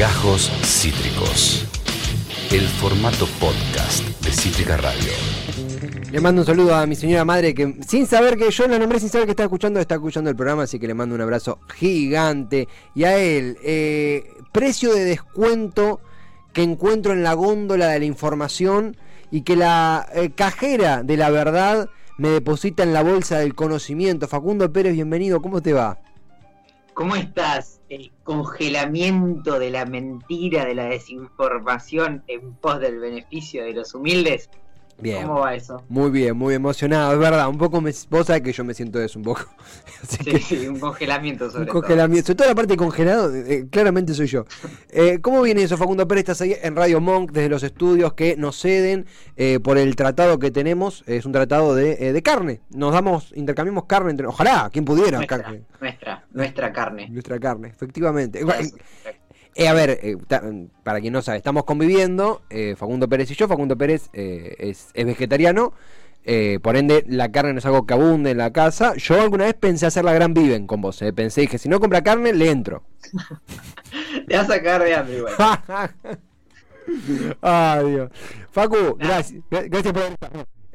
Gajos Cítricos. El formato podcast de Cítrica Radio. Le mando un saludo a mi señora madre que sin saber que yo la nombré, sin saber que está escuchando, está escuchando el programa, así que le mando un abrazo gigante. Y a él, eh, precio de descuento que encuentro en la góndola de la información y que la eh, cajera de la verdad me deposita en la bolsa del conocimiento. Facundo Pérez, bienvenido, ¿cómo te va? ¿Cómo estás? El congelamiento de la mentira, de la desinformación en pos del beneficio de los humildes Bien. ¿Cómo va eso? Muy bien, muy emocionado, es verdad. Un poco, me, vos sabés que yo me siento eso un poco. Así sí, que, sí, un congelamiento sobre un congelamiento. Todo. Sobre todo la parte de congelado, eh, claramente soy yo. Eh, ¿Cómo viene eso, Facundo Pérez? Estás ahí en Radio Monk, desde los estudios que nos ceden eh, por el tratado que tenemos. Es un tratado de, eh, de, carne. Nos damos, intercambiamos carne entre. Ojalá, quien pudiera. Nuestra, carne. nuestra, nuestra carne. Nuestra carne, efectivamente. Eh, a ver, eh, para quien no sabe, estamos conviviendo, eh, Facundo Pérez y yo. Facundo Pérez eh, es, es, vegetariano, por ende la carne no es algo que abunde en la casa. Yo alguna vez pensé hacer la gran viven con vos. Pensé, dije, si no compra carne, le entro. Te vas a sacar de hambre, igual. Ay, Dios. Facu, gracias, gracias por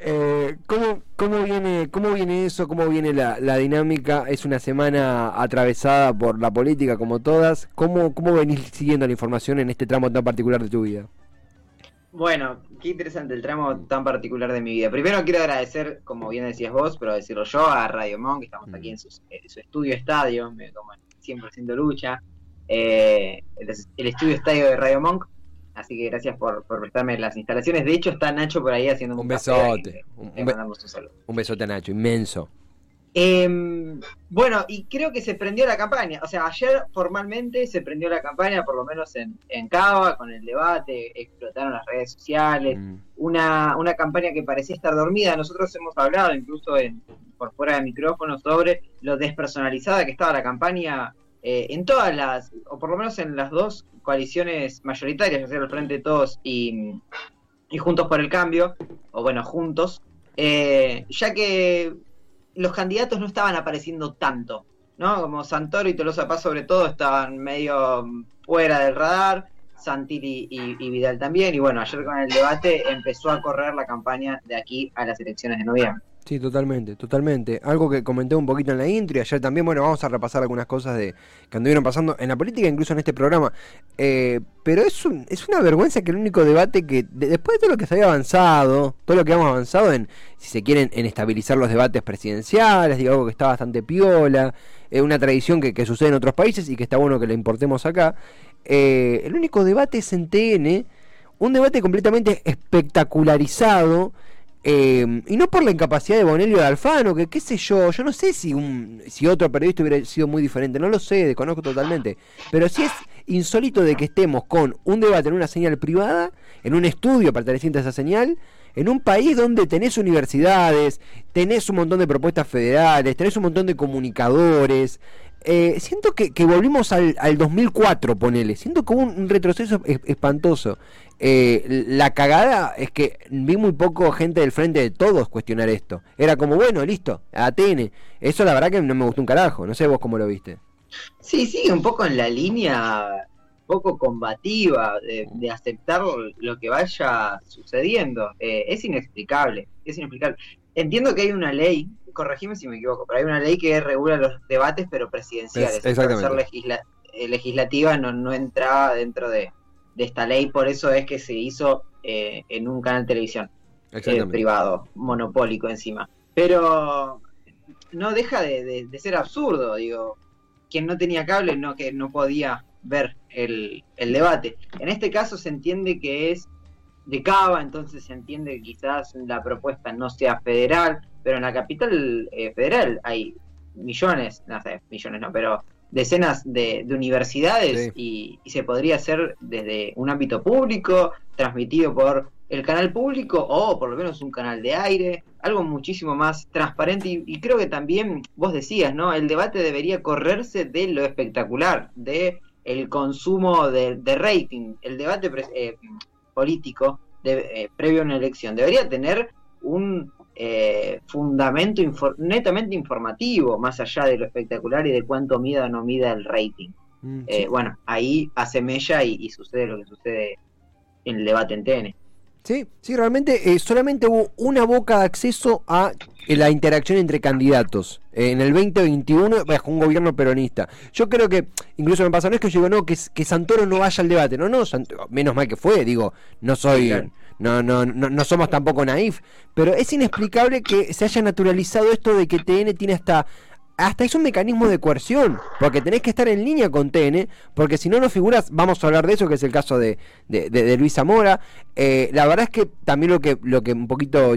eh, ¿cómo, cómo, viene, ¿Cómo viene eso? ¿Cómo viene la, la, dinámica? Es una semana atravesada por la política como todas. ¿Cómo, ¿Cómo venís siguiendo la información en este tramo tan particular de tu vida? Bueno, qué interesante el tramo tan particular de mi vida. Primero quiero agradecer, como bien decías vos, pero decirlo yo, a Radio Monk, que estamos aquí en su, en su estudio estadio, me tomo 100% lucha. Eh, el, el estudio estadio de Radio Monk, Así que gracias por, por, prestarme las instalaciones. De hecho, está Nacho por ahí haciendo un, un besote. Un, un, be un, besote a Nacho, inmenso. Eh, bueno, y creo que se prendió la campaña. O sea, ayer formalmente se prendió la campaña, por lo menos en, en Cava, con el debate, explotaron las redes sociales. Mm. Una, una campaña que parecía estar dormida. Nosotros hemos hablado incluso en, por fuera de micrófono sobre lo despersonalizada que estaba la campaña eh, en todas las, o por lo menos en las dos coaliciones mayoritarias, ya sea el Frente de Todos y, y, Juntos por el Cambio, o bueno, Juntos, eh, ya que los candidatos no estaban apareciendo tanto, ¿no? Como Santoro y Tolosa Paz sobre todo estaban medio fuera del radar, Santilli y, y Vidal también, y bueno, ayer con el debate empezó a correr la campaña de aquí a las elecciones de noviembre. Sí, totalmente, totalmente. Algo que comenté un poquito en la intro y ayer también, bueno, vamos a repasar algunas cosas de que anduvieron pasando en la política, incluso en este programa. Eh, pero es, un, es una vergüenza que el único debate que, de, después de todo lo que se había avanzado, todo lo que hemos avanzado en, si se quieren, en estabilizar los debates presidenciales, digo, algo que está bastante piola, eh, una tradición que, que, sucede en otros países y que está bueno que la importemos acá. Eh, el único debate es en TN, un debate completamente espectacularizado eh, y no por la incapacidad de Bonelio de Alfano, que qué sé yo, yo no sé si un si otro periodista hubiera sido muy diferente, no lo sé, desconozco totalmente. Pero sí es insólito de que estemos con un debate en una señal privada, en un estudio perteneciente a esa señal, en un país donde tenés universidades, tenés un montón de propuestas federales, tenés un montón de comunicadores. Eh, siento que, que volvimos al, al, 2004, ponele. Siento como un, un retroceso espantoso. Eh, la cagada es que vi muy poco gente del frente de todos cuestionar esto. Era como, bueno, listo, ATN. Eso la verdad que no me gustó un carajo. No sé vos cómo lo viste. Sí, sí, un poco en la línea poco combativa de, de aceptar lo que vaya sucediendo. Eh, es inexplicable, es inexplicable. Entiendo que hay una ley, corregime si me equivoco, pero hay una ley que regula los debates, pero presidenciales. Es, exactamente. Ser legisla legislativa no, no entraba dentro de, de esta ley, por eso es que se hizo eh, en un canal de televisión eh, privado, monopólico encima. Pero no deja de, de, de, ser absurdo, digo, quien no tenía cable no que no podía ver el, el, debate. En este caso se entiende que es de Cava, entonces se entiende que quizás la propuesta no sea federal, pero en la capital eh, federal hay millones, no sé, millones no, pero decenas de, de universidades sí. y, y, se podría hacer desde un ámbito público, transmitido por el canal público o por lo menos un canal de aire, algo muchísimo más transparente y, y creo que también vos decías, ¿no? El debate debería correrse de lo espectacular, de el consumo de, de rating, el debate eh, político de, eh, previo a una elección debería tener un eh, fundamento infor netamente informativo, más allá de lo espectacular y de cuánto mida o no mida el rating. Mm, eh, bueno, ahí hace mella y, sucede lo que sucede en el debate en TN. Sí, sí, realmente eh, solamente hubo una boca de acceso a la interacción entre candidatos en el 2021 bajo un gobierno peronista. Yo creo que, incluso me pasa, no es que yo digo, no, que, que Santoro no vaya al debate, no, no, menos mal que fue, digo, no soy, no, no, no, no somos tampoco naif, pero es inexplicable que se haya naturalizado esto de que TN tiene hasta hasta es un mecanismo de coerción, porque tenés que estar en línea con TN, porque si no, no figuras, vamos a hablar de eso, que es el caso de, Luis Zamora. Eh, la verdad es que también lo que, lo que un poquito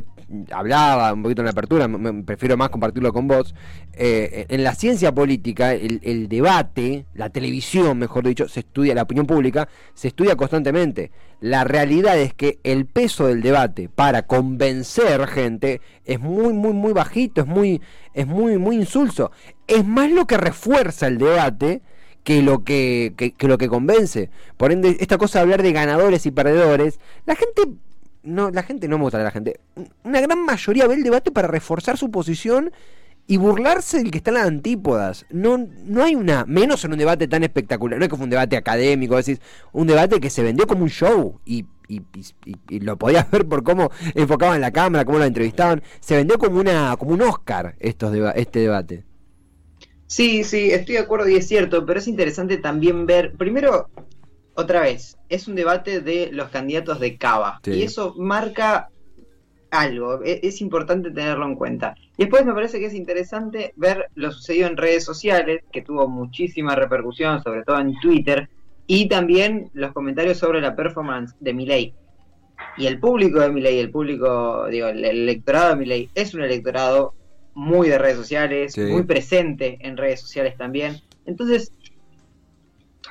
hablaba, un poquito en la apertura, me, prefiero más compartirlo con vos, eh, en la ciencia política, el, el, debate, la televisión, mejor dicho, se estudia, la opinión pública, se estudia constantemente. La realidad es que el peso del debate para convencer gente es muy, muy, muy bajito, es muy, es muy, muy insulso. Es más lo que refuerza el debate que lo que, que, lo que convence. Por ende, esta cosa de hablar de ganadores y perdedores, la gente no, la gente no me gusta la gente. Una gran mayoría ve el debate para reforzar su posición y burlarse del que está en las antípodas. No, no hay una, menos en un debate tan espectacular. No es que fue un debate académico, decís, un debate que se vendió como un show y, y, lo podías ver por cómo enfocaban la cámara, cómo lo entrevistaban. Se vendió como una como un Oscar estos este debate. Sí, sí, estoy de acuerdo y es cierto, pero es interesante también ver, primero, otra vez, es un debate de los candidatos de Cava y eso marca algo, e, es, importante tenerlo en cuenta. Y después me parece que es interesante ver lo sucedido en redes sociales, que tuvo muchísima repercusión, sobre todo en Twitter, y también los comentarios sobre la performance de Milei. Y el público de Milei, el público, digo, el, electorado de Milei es un electorado muy de redes sociales, muy presente en redes sociales también. Entonces,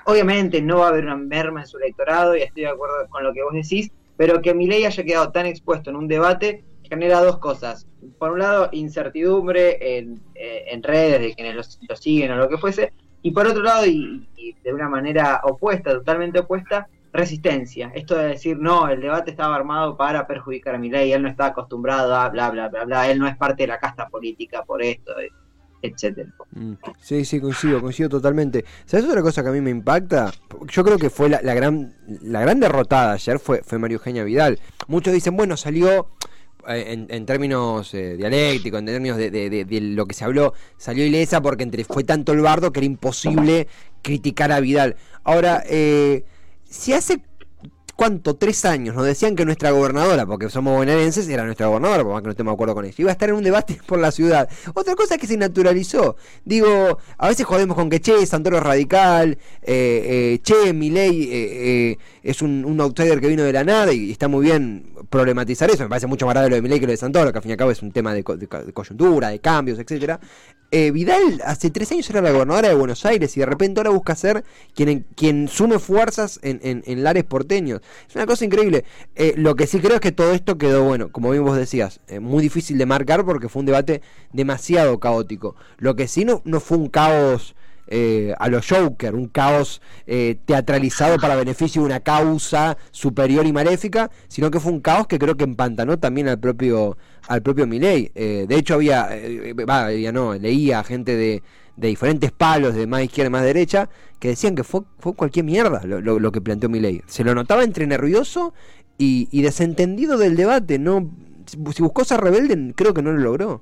obviamente no va a haber una merma en su electorado, y estoy de acuerdo con lo que vos decís, pero que mi ley haya quedado tan expuesto en un debate genera dos cosas. Por un lado, incertidumbre en, eh, redes de quienes lo, siguen o lo que fuese, y por otro lado, y, de una manera opuesta, totalmente opuesta, resistencia. Esto de decir, no, el debate estaba armado para perjudicar a mi ley, él no está acostumbrado a bla, bla, bla, bla, él no es parte de la casta política por esto etcétera. Mm. Sí, sí, coincido, coincido totalmente. ¿Sabes otra cosa que a mí me impacta? Yo creo que fue la, gran la gran derrotada ayer fue, fue Mario Eugenia Vidal. Muchos dicen, bueno, salió eh, en, términos eh, dialécticos, en términos de, lo que se habló, salió ilesa porque entre, fue tanto el bardo que era imposible criticar a Vidal. Ahora, eh, si hace ¿cuánto? Tres años nos decían que nuestra gobernadora, porque somos bonaerenses, era nuestra gobernadora, por más que no estemos de acuerdo con eso, iba a estar en un debate por la ciudad. Otra cosa es que se naturalizó. Digo, a veces jodemos con que Che, Santoro es radical, eh, eh, Che, Milei eh, eh, es un, outsider que vino de la nada y, está muy bien problematizar eso. Me parece mucho más grave lo de Milei que lo de Santoro, que al fin y al cabo es un tema de, coyuntura, de cambios, etcétera. Vidal hace tres años era la gobernadora de Buenos Aires y de repente ahora busca ser quien, quien sume fuerzas en, en, en lares porteños. Es una cosa increíble. Eh, lo que sí creo es que todo esto quedó, bueno, como bien vos decías, eh, muy difícil de marcar porque fue un debate demasiado caótico. Lo que sí no, no fue un caos eh, a los Joker, un caos teatralizado para beneficio de una causa superior y maléfica, sino que fue un caos que creo que empantanó también al propio al propio Milei. de hecho había, ya no, leía gente de de diferentes palos, de más izquierda y más derecha, que decían que fue, fue cualquier mierda lo, lo, que planteó mi ley. Se lo notaba entre nervioso y, desentendido del debate. No, si buscó ser rebelde, creo que no lo logró.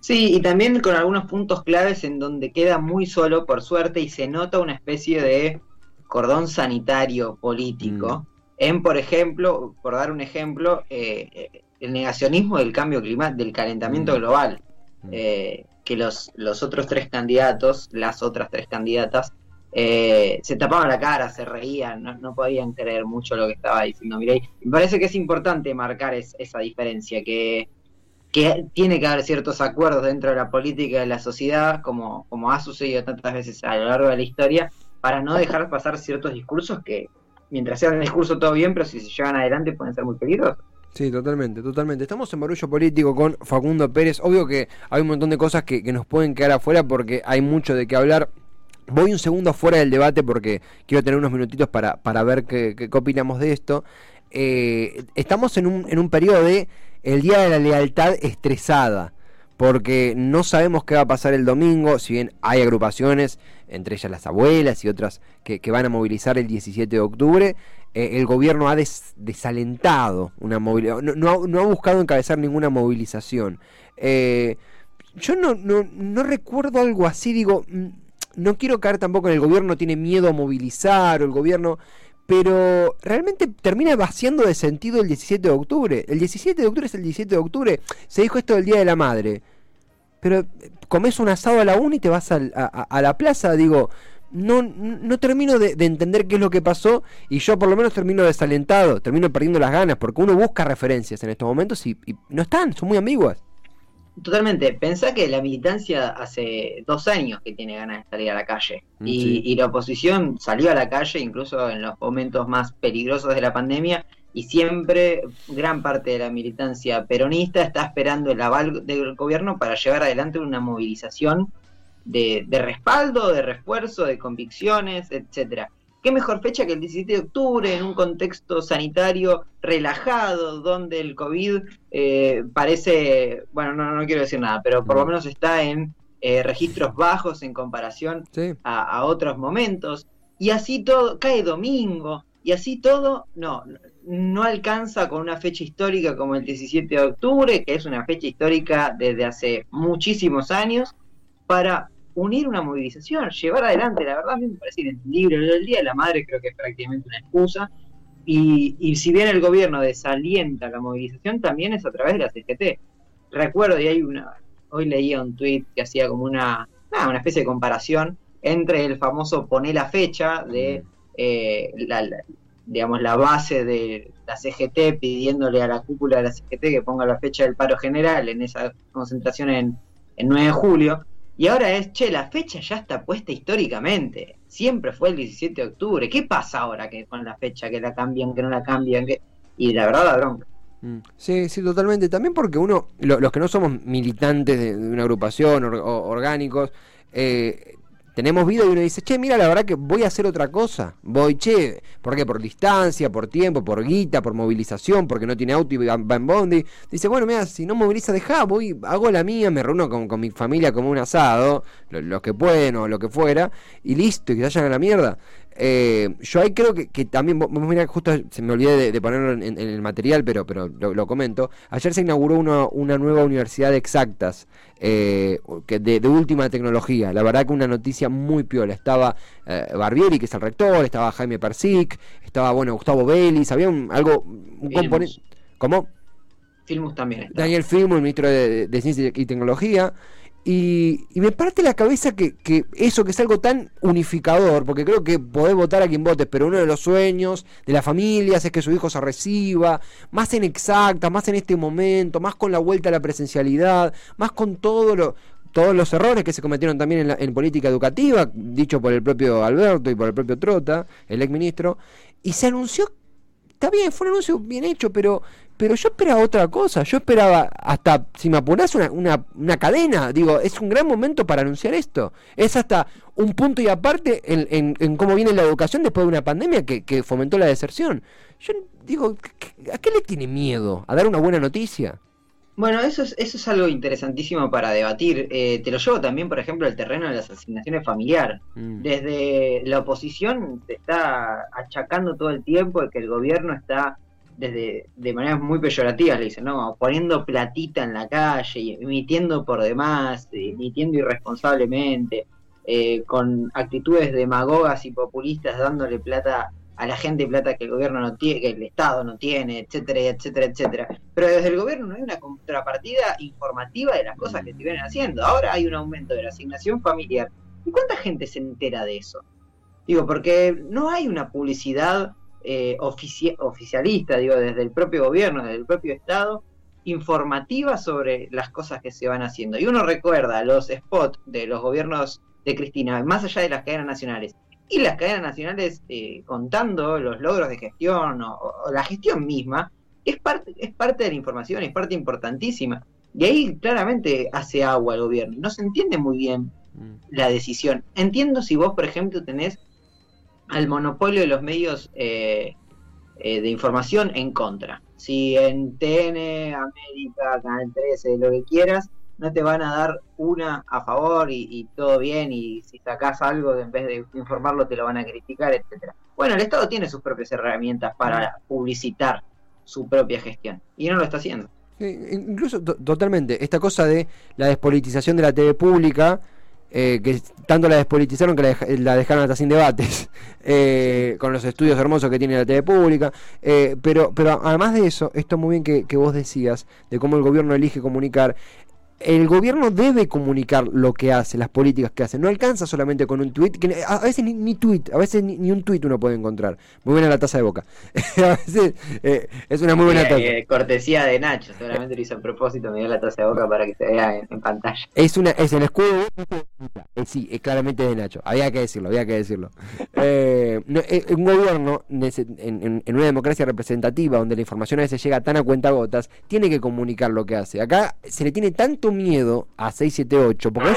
Sí, y también con algunos puntos claves en donde queda muy solo, por suerte, y se nota una especie de cordón sanitario político. Mm. En, por ejemplo, por dar un ejemplo, eh, el negacionismo del cambio climático, del calentamiento mm. global. Mm. Eh, que los, los otros tres candidatos, las otras tres candidatas, eh, se tapaban la cara, se reían, no, podían creer mucho lo que estaba diciendo Mirei. Me parece que es importante marcar esa diferencia, que, que tiene que haber ciertos acuerdos dentro de la política de la sociedad, como, como ha sucedido tantas veces a lo largo de la historia, para no dejar pasar ciertos discursos que, mientras sean un discurso todo bien, pero si se llevan adelante pueden ser muy peligrosos. Sí, totalmente, totalmente. Estamos en barullo político con Facundo Pérez. Obvio que hay un montón de cosas que, nos pueden quedar afuera porque hay mucho de qué hablar. Voy un segundo afuera del debate porque quiero tener unos minutitos para, para ver qué, qué, opinamos de esto. Eh, estamos en un, en un periodo de el Día de la Lealtad estresada porque no sabemos qué va a pasar el domingo, si bien hay agrupaciones, entre ellas las abuelas y otras que, van a movilizar el 17 de octubre, eh, el gobierno ha desalentado una movilización, no, ha buscado encabezar ninguna movilización. Eh, yo no, no, no recuerdo algo así, digo, mm, no quiero caer tampoco en el gobierno tiene miedo a movilizar o el gobierno pero realmente termina vaciando de sentido el 17 de octubre. El 17 de octubre es el 17 de octubre. Se dijo esto del Día de la Madre. Pero eh, comes un asado a la una y te vas a, la plaza. Digo, no, no termino de, entender qué es lo que pasó y yo por lo menos termino desalentado, termino perdiendo las ganas porque uno busca referencias en estos momentos y, y no están, son muy ambiguas. Totalmente. Pensá que la militancia hace dos años que tiene ganas de salir a la calle. Mm, y, la oposición salió a la calle incluso en los momentos más peligrosos de la pandemia. Y siempre gran parte de la militancia peronista está esperando el aval del gobierno para llevar adelante una movilización de, de respaldo, de refuerzo, de convicciones, etcétera qué mejor fecha que el 17 de octubre en un contexto sanitario relajado, donde el COVID eh, parece, bueno, no, no quiero decir nada, pero por lo menos está en eh, registros bajos en comparación a, otros momentos. Y así todo, cae domingo, y así todo, no, no alcanza con una fecha histórica como el 17 de octubre, que es una fecha histórica desde hace muchísimos años, para unir una movilización, llevar adelante, la verdad a mí me parece inentendible. El Día de la Madre creo que es prácticamente una excusa. Y, si bien el gobierno desalienta la movilización, también es a través de la CGT. Recuerdo, y hay una, hoy leía un tuit que hacía como una, una especie de comparación entre el famoso poner la fecha de eh, la, digamos la base de la CGT pidiéndole a la cúpula de la CGT que ponga la fecha del paro general en esa concentración en, en 9 de julio y ahora es, che, la fecha ya está puesta históricamente. Siempre fue el 17 de octubre. ¿Qué pasa ahora que con la fecha, que la cambian, que no la cambian? Que... Y la verdad, la bronca. Mm. Sí, sí, totalmente. También porque uno, los que no somos militantes de, una agrupación o, orgánicos, eh, tenemos vida y uno dice, che, mira, la verdad que voy a hacer otra cosa. Voy, che, ¿por qué? Por distancia, por tiempo, por guita, por movilización, porque no tiene auto y va, en bondi. Dice, bueno, mira, si no moviliza, deja, voy, hago la mía, me reúno con, mi familia como un asado, los, que pueden o lo que fuera, y listo, y que se vayan a la mierda. Eh, yo ahí creo que, también, vos mira, justo se me olvidé de, ponerlo en, el material, pero, pero lo, comento. Ayer se inauguró una, una nueva universidad de exactas, eh, que de, última tecnología. La verdad que una noticia muy piola. Estaba eh, Barbieri, que es el rector, estaba Jaime Persic, estaba, bueno, Gustavo Vélez, había un, algo, un componente. ¿Cómo? Filmus también. Daniel Filmus, el ministro de, de Ciencia y Tecnología. Y, me parte la cabeza que, eso que es algo tan unificador, porque creo que podés votar a quien votes, pero uno de los sueños de las familias es que su hijo se reciba, más en exacta, más en este momento, más con la vuelta a la presencialidad, más con todo todos los errores que se cometieron también en, en política educativa, dicho por el propio Alberto y por el propio Trota, el ex ministro, y se anunció está bien, fue un anuncio bien hecho, pero, pero yo esperaba otra cosa. Yo esperaba, hasta, si me apurás, una, una, cadena. Digo, es un gran momento para anunciar esto. Es hasta un punto y aparte en, en, cómo viene la educación después de una pandemia que, que fomentó la deserción. Yo digo, ¿a qué le tiene miedo? ¿A dar una buena noticia? Bueno, eso es, eso es algo interesantísimo para debatir. Eh, te lo llevo también, por ejemplo, al terreno de las asignaciones familiares. Mm. Desde la oposición se está achacando todo el tiempo de que el gobierno está, desde de maneras muy peyorativas, le dicen, no, poniendo platita en la calle, emitiendo por demás, emitiendo irresponsablemente, eh, con actitudes demagogas y populistas dándole plata a la gente plata que el gobierno no tiene, que el Estado no tiene, etcétera, etcétera, etcétera. Pero desde el gobierno no hay una contrapartida informativa de las cosas que se vienen haciendo. Ahora hay un aumento de la asignación familiar. ¿Y cuánta gente se entera de eso? Digo, porque no hay una publicidad eh, oficialista, digo, desde el propio gobierno, desde el propio Estado, informativa sobre las cosas que se van haciendo. Y uno recuerda los spots de los gobiernos de Cristina, más allá de las cadenas nacionales, y las cadenas nacionales eh, contando los logros de gestión o, la gestión misma, es parte, es parte de la información, es parte importantísima. Y ahí claramente hace agua el gobierno. No se entiende muy bien mm. la decisión. Entiendo si vos, por ejemplo, tenés al monopolio de los medios eh, eh, de información en contra. Si en TN, América, Canal 13, lo que quieras, no te van a dar una a favor y, todo bien, y si sacas algo en vez de informarlo te lo van a criticar, etcétera. Bueno, el Estado tiene sus propias herramientas para publicitar su propia gestión y no lo está haciendo. incluso totalmente, esta cosa de la despolitización de la TV pública, eh, que tanto la despolitizaron que la, dejaron hasta sin debates, eh, con los estudios hermosos que tiene la TV pública. Eh, pero, pero además de eso, esto muy bien que, que, vos decías, de cómo el gobierno elige comunicar, el gobierno debe comunicar lo que hace, las políticas que hace. No alcanza solamente con un tuit, que a veces ni, ni tweet, a veces ni, un tuit uno puede encontrar. Muy buena la taza de boca. a veces eh, es una muy buena taza. Eh, cortesía de Nacho, seguramente lo hizo a propósito, me dio la taza de boca para que se vea en, pantalla. Es una, es el escudo eh, sí, es claramente de Nacho. Había que decirlo, había que decirlo. un gobierno en, en, una democracia representativa donde la información a veces llega tan a cuenta gotas, tiene que comunicar lo que hace. Acá se le tiene tanto miedo a 678, porque a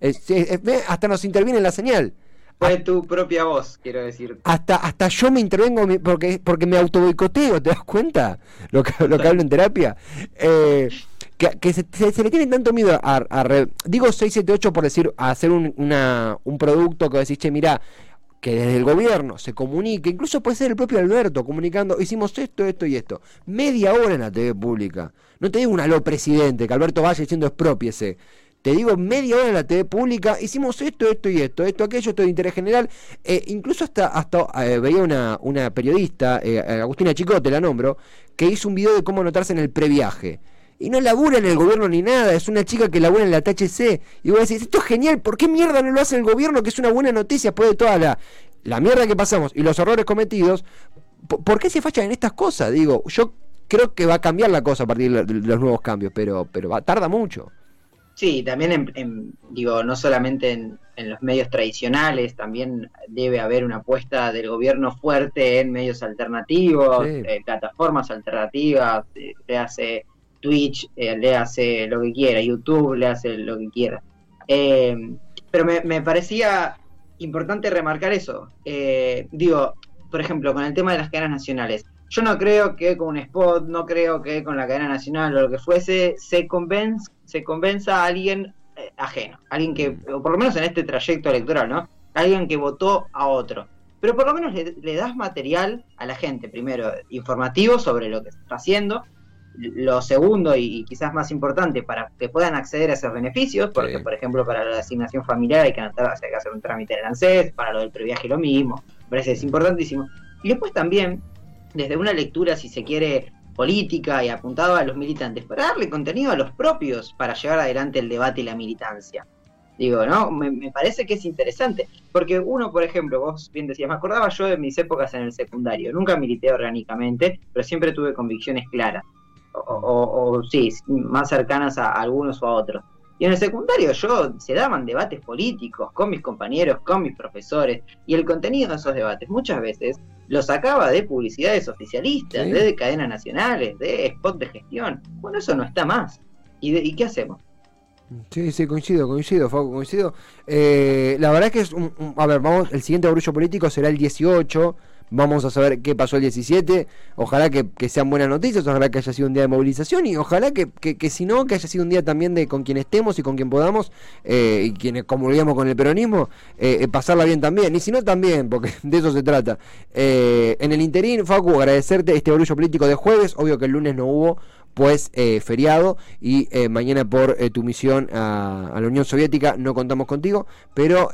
veces hasta nos interviene la señal. Fue tu propia voz, quiero decir. Hasta, hasta yo me intervengo porque, porque me auto boicoteo, ¿te das cuenta? Lo que, lo que hablo en terapia. Eh, que, se, le tiene tanto miedo a, digo 678 por decir, a hacer un, una, un producto que decís, che, mira, que desde el gobierno se comunique, incluso puede ser el propio Alberto comunicando, hicimos esto, esto y esto. Media hora en la TV pública. No te digo un aló presidente, que Alberto vaya diciendo expropiese. Te digo media hora en la TV pública, hicimos esto, esto y esto, esto, aquello, esto de interés general. Eh, incluso hasta, hasta eh, veía una, una periodista, eh, Agustina Chicote la nombro, que hizo un video de cómo anotarse en el previaje y no labura en el gobierno ni nada, es una chica que labura en la THC. Y vos decís, esto es genial, ¿por qué mierda no lo hace el gobierno? Que es una buena noticia después de toda la, la mierda que pasamos y los errores cometidos. ¿Por, qué se fallan en estas cosas? Digo, yo creo que va a cambiar la cosa a partir de los nuevos cambios, pero, pero va, tarda mucho. Sí, también en, digo, no solamente en, los medios tradicionales, también debe haber una apuesta del gobierno fuerte en medios alternativos, eh, plataformas alternativas, eh, le hace Twitch, eh, le hace lo que quiera, YouTube le hace lo que quiera. pero me, me, parecía importante remarcar eso. digo, por ejemplo, con el tema de las cadenas nacionales. Yo no creo que con un spot, no creo que con la cadena nacional o lo que fuese, se, convenza, se convenza a alguien eh, ajeno, alguien que, o por lo menos en este trayecto electoral, ¿no? Alguien que votó a otro. Pero por lo menos le, das material a la gente, primero, informativo sobre lo que se está haciendo, lo segundo y, quizás más importante, para que puedan acceder a esos beneficios, porque por ejemplo para la asignación familiar hay que, hay que hacer un trámite en el ANSES, para lo del previaje lo mismo, me parece es importantísimo. Y después también desde una lectura, si se quiere, política y apuntado a los militantes, para darle contenido a los propios para llevar adelante el debate y la militancia. Digo, ¿no? Me, parece que es interesante, porque uno, por ejemplo, vos bien decías, me acordaba yo de mis épocas en el secundario, nunca milité orgánicamente, pero siempre tuve convicciones claras, o, sí, más cercanas a algunos o a otros. Y en el secundario yo se daban debates políticos con mis compañeros, con mis profesores, y el contenido de esos debates muchas veces lo sacaba de publicidades oficialistas, de cadenas nacionales, de spot de gestión. Bueno, eso no está más. ¿Y, y qué hacemos? Sí, sí, coincido, coincido, Facu, coincido. Eh, la verdad es que es un, A ver, vamos, el siguiente orgullo político será el 18. Vamos a saber qué pasó el 17. Ojalá que, sean buenas noticias, ojalá que haya sido un día de movilización y ojalá que, que, si no, que haya sido un día también de con quien estemos y con quien podamos eh, y quienes comulguemos con el peronismo, eh, eh, pasarla bien también. Y si no, también, porque de eso se trata. en el interín, Facu, agradecerte este orgullo político de jueves. Obvio que el lunes no hubo pues eh, feriado y eh, mañana por eh, tu misión a, la Unión Soviética no contamos contigo, pero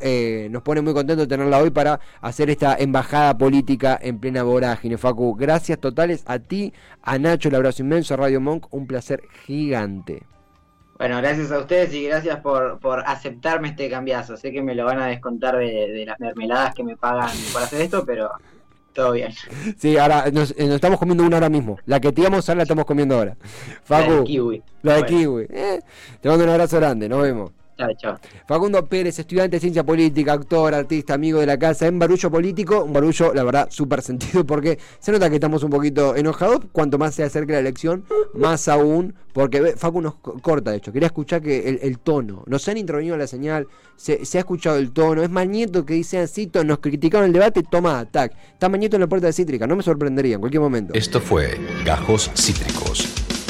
nos pone muy contento tenerla hoy para hacer esta embajada política en plena vorágine, Facu. Gracias totales a ti, a Nacho, el abrazo inmenso, a Radio Monk, un placer gigante. Bueno, gracias a ustedes y gracias por, por aceptarme este cambiazo. Sé que me lo van a descontar de, de las mermeladas que me pagan por hacer esto, pero todo bien. Sí, ahora nos, eh, estamos comiendo una ahora mismo. La que te íbamos a la estamos comiendo ahora. Facu, la de kiwi. La de kiwi. Eh, te mando un abrazo grande, nos vemos. Facundo Pérez, estudiante de ciencia política, actor, artista, amigo de la casa, en barullo político, un barullo, la verdad, súper sentido, porque se nota que estamos un poquito enojados. Cuanto más se acerque la elección, más aún, porque Facu nos corta, de hecho. Quería escuchar que el, tono, nos han intervenido la señal, se, ha escuchado el tono. Es Mañeto que dice así, nos criticaron el debate, toma atac. Está Mañeto en la puerta de Cítrica, no me sorprendería en cualquier momento. Esto fue Gajos Cítricos.